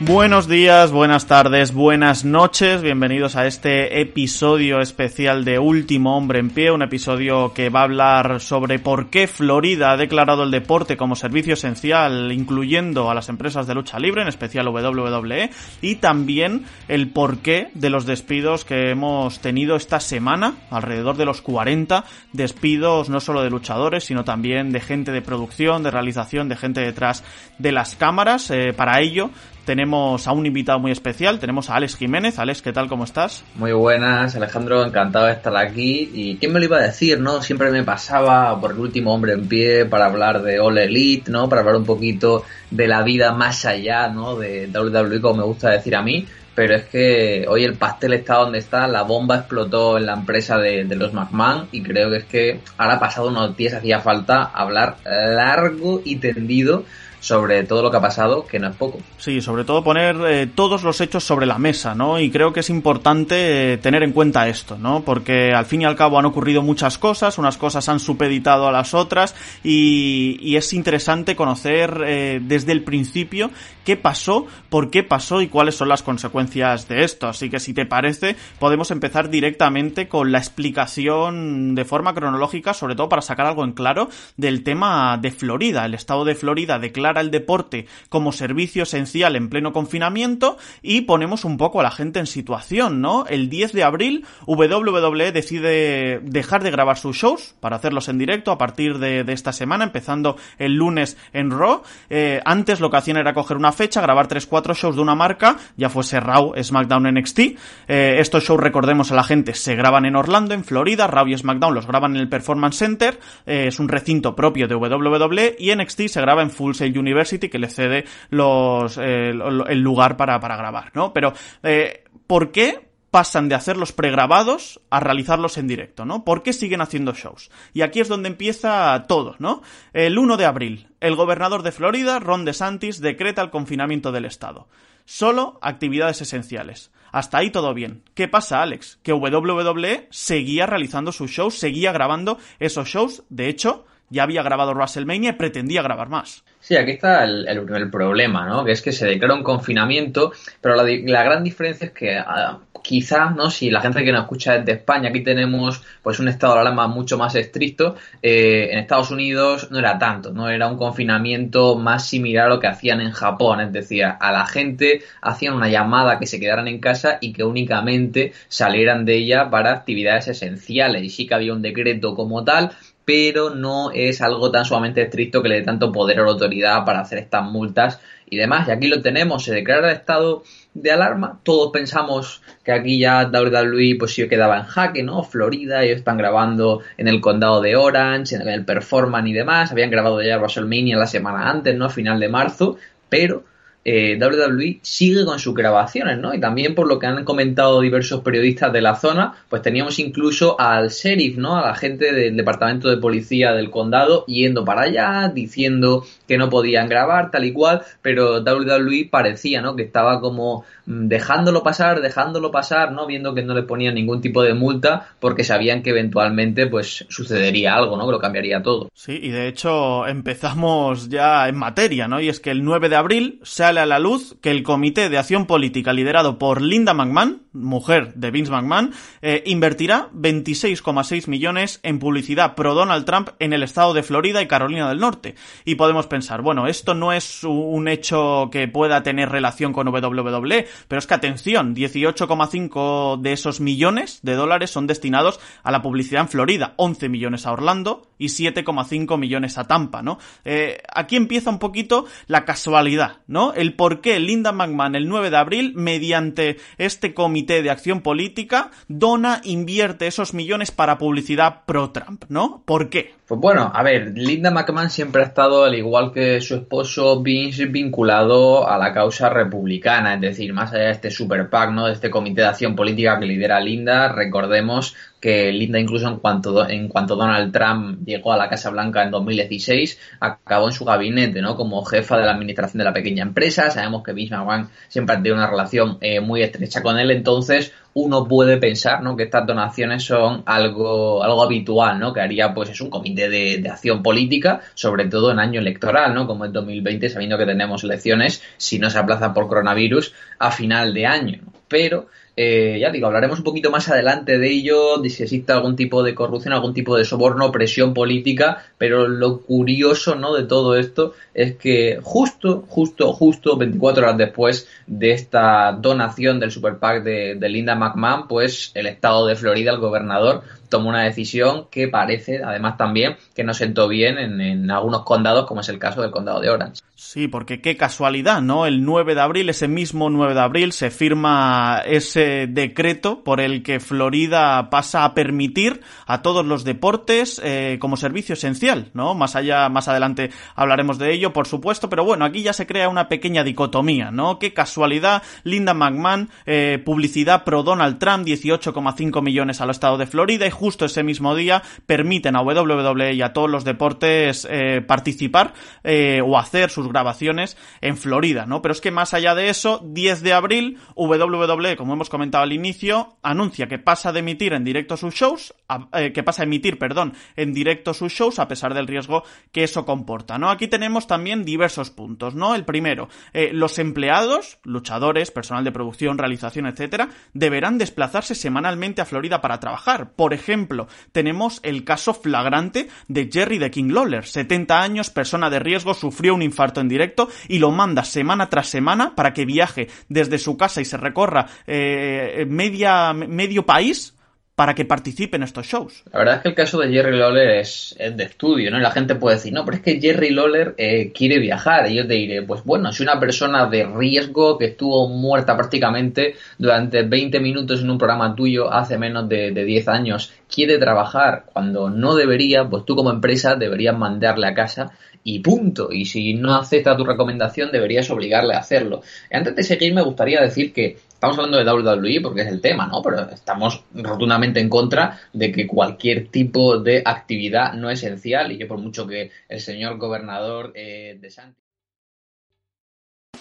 Buenos días, buenas tardes, buenas noches, bienvenidos a este episodio especial de Último Hombre en Pie, un episodio que va a hablar sobre por qué Florida ha declarado el deporte como servicio esencial, incluyendo a las empresas de lucha libre, en especial WWE, y también el porqué de los despidos que hemos tenido esta semana, alrededor de los 40 despidos no solo de luchadores, sino también de gente de producción, de realización, de gente detrás de las cámaras. Eh, para ello tenemos a un invitado muy especial, tenemos a Alex Jiménez. Alex, ¿qué tal? ¿Cómo estás? Muy buenas, Alejandro, encantado de estar aquí. ¿Y quién me lo iba a decir, no? Siempre me pasaba por el último hombre en pie para hablar de All Elite, ¿no? Para hablar un poquito de la vida más allá, ¿no? De WWE, como me gusta decir a mí. Pero es que hoy el pastel está donde está, la bomba explotó en la empresa de, de los McMahon y creo que es que ahora pasado unos días hacía falta hablar largo y tendido sobre todo lo que ha pasado, que no es poco. Sí, sobre todo poner eh, todos los hechos sobre la mesa, ¿no? Y creo que es importante eh, tener en cuenta esto, ¿no? Porque al fin y al cabo han ocurrido muchas cosas, unas cosas han supeditado a las otras y, y es interesante conocer eh, desde el principio qué pasó, por qué pasó y cuáles son las consecuencias de esto. Así que si te parece, podemos empezar directamente con la explicación de forma cronológica, sobre todo para sacar algo en claro del tema de Florida. El estado de Florida declara el deporte como servicio esencial en pleno confinamiento y ponemos un poco a la gente en situación, ¿no? El 10 de abril WWE decide dejar de grabar sus shows para hacerlos en directo a partir de, de esta semana, empezando el lunes en Raw. Eh, antes lo que hacían era coger una fecha, grabar 3-4 shows de una marca, ya fuese Raw, SmackDown, NXT. Eh, estos shows, recordemos a la gente, se graban en Orlando, en Florida, Raw y SmackDown los graban en el Performance Center, eh, es un recinto propio de WWE y NXT se graba en Full Sail University que le cede los, eh, el lugar para, grabar, ¿no? Pero, eh, ¿por qué pasan de hacer los pregrabados a realizarlos en directo, ¿no? ¿Por qué siguen haciendo shows? Y aquí es donde empieza todo, ¿no? El 1 de abril, el gobernador de Florida, Ron DeSantis, decreta el confinamiento del estado. Solo actividades esenciales. Hasta ahí todo bien. ¿Qué pasa, Alex? Que WWE seguía realizando sus shows, seguía grabando esos shows. De hecho, ya había grabado WrestleMania y pretendía grabar más. Sí, aquí está el, el, problema, ¿no? Que es que se declara un confinamiento, pero la, la gran diferencia es que uh, quizás, ¿no? Si la gente que nos escucha desde España, aquí tenemos pues un estado de alarma mucho más estricto, eh, en Estados Unidos no era tanto, no era un confinamiento más similar a lo que hacían en Japón, es decir, a la gente hacían una llamada que se quedaran en casa y que únicamente salieran de ella para actividades esenciales, y sí que había un decreto como tal, pero no es algo tan sumamente estricto que le dé tanto poder a la autoridad para hacer estas multas y demás. Y aquí lo tenemos, se declara el estado de alarma. Todos pensamos que aquí ya WWE pues sí quedaba en jaque, ¿no? Florida, ellos están grabando en el condado de Orange, en el Performance y demás. Habían grabado ya WrestleMania la semana antes, ¿no? A final de marzo, pero eh, WWE sigue con sus grabaciones, ¿no? Y también por lo que han comentado diversos periodistas de la zona, pues teníamos incluso al sheriff, ¿no? A la gente del departamento de policía del condado yendo para allá, diciendo que no podían grabar, tal y cual, pero WWE parecía, ¿no? Que estaba como dejándolo pasar, dejándolo pasar, ¿no? Viendo que no le ponían ningún tipo de multa porque sabían que eventualmente pues sucedería algo, ¿no? Que lo cambiaría todo. Sí, y de hecho empezamos ya en materia, ¿no? Y es que el 9 de abril sale a la luz que el Comité de Acción Política liderado por Linda McMahon, mujer de Vince McMahon, eh, invertirá 26,6 millones en publicidad pro Donald Trump en el estado de Florida y Carolina del Norte. Y podemos pensar, bueno, esto no es un hecho que pueda tener relación con WWE, pero es que atención, 18,5 de esos millones de dólares son destinados a la publicidad en Florida, 11 millones a Orlando y 7,5 millones a Tampa, ¿no? Eh, aquí empieza un poquito la casualidad, ¿no? El por qué Linda McMahon el 9 de abril, mediante este comité de acción política dona, invierte esos millones para publicidad pro-Trump, ¿no? ¿Por qué? Pues bueno, a ver, Linda McMahon siempre ha estado, al igual que su esposo Vince, vinculado a la causa republicana, es decir, más allá de este super PAC, ¿no? De este comité de acción política que lidera Linda, recordemos que Linda incluso en cuanto, en cuanto Donald Trump llegó a la Casa Blanca en 2016, acabó en su gabinete, ¿no? Como jefa de la administración de la pequeña empresa. Sabemos que Vince McMahon siempre ha tenido una relación eh, muy estrecha con él, entonces uno puede pensar, ¿no? Que estas donaciones son algo, algo habitual, ¿no? Que haría, pues, es un comité de, de acción política, sobre todo en año electoral, ¿no? Como en 2020, sabiendo que tenemos elecciones, si no se aplazan por coronavirus, a final de año. Pero eh, ya digo, hablaremos un poquito más adelante de ello, de si existe algún tipo de corrupción, algún tipo de soborno, presión política, pero lo curioso, ¿no? De todo esto es que justo, justo, justo 24 horas después de esta donación del Super PAC de, Linda McMahon, pues el estado de Florida, el gobernador, tomó una decisión que parece, además también, que no sentó bien en, en, algunos condados, como es el caso del condado de Orange. Sí, porque qué casualidad, ¿no? El 9 de abril, ese mismo 9 de abril, se firma ese decreto por el que Florida pasa a permitir a todos los deportes eh, como servicio esencial, ¿no? Más allá, más adelante hablaremos de ello, por supuesto, pero bueno, aquí ya se crea una pequeña dicotomía, ¿no? Qué casualidad, Linda McMahon, eh, publicidad pro Donald Trump, 18,5 millones al estado de Florida y justo ese mismo día permiten a WWE y a todos los deportes eh, participar eh, o hacer sus grabaciones en Florida, ¿no? Pero es que más allá de eso, 10 de abril, WWE, como hemos comentado al inicio, anuncia que pasa de emitir en directo sus shows, a, eh, que pasa a emitir, perdón, en directo sus shows a pesar del riesgo que eso comporta, ¿no? Aquí tenemos también diversos puntos, ¿no? El primero, eh, los empleados, luchadores, personal de producción, realización, etcétera, deberán desplazarse semanalmente a Florida para trabajar. Por ejemplo, tenemos el caso flagrante de Jerry de King Lawler, 70 años, persona de riesgo, sufrió un infarto en directo y lo manda semana tras semana para que viaje desde su casa y se recorra eh, media, medio país para que participe en estos shows. La verdad es que el caso de Jerry Lawler es, es de estudio, ¿no? Y la gente puede decir, no, pero es que Jerry Lawler eh, quiere viajar. Y yo te diré, pues bueno, si una persona de riesgo que estuvo muerta prácticamente durante 20 minutos en un programa tuyo hace menos de, de 10 años quiere trabajar cuando no debería, pues tú como empresa deberías mandarle a casa y punto. Y si no acepta tu recomendación, deberías obligarle a hacerlo. Antes de seguir, me gustaría decir que estamos hablando de WWE porque es el tema, ¿no? Pero estamos rotundamente en contra de que cualquier tipo de actividad no esencial, y yo por mucho que el señor gobernador eh, de Santi.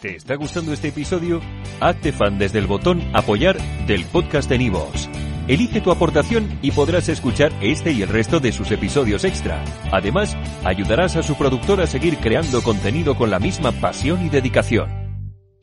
¿Te está gustando este episodio? Hazte fan desde el botón Apoyar del podcast de Nivos. Elige tu aportación y podrás escuchar este y el resto de sus episodios extra. Además, ayudarás a su productor a seguir creando contenido con la misma pasión y dedicación.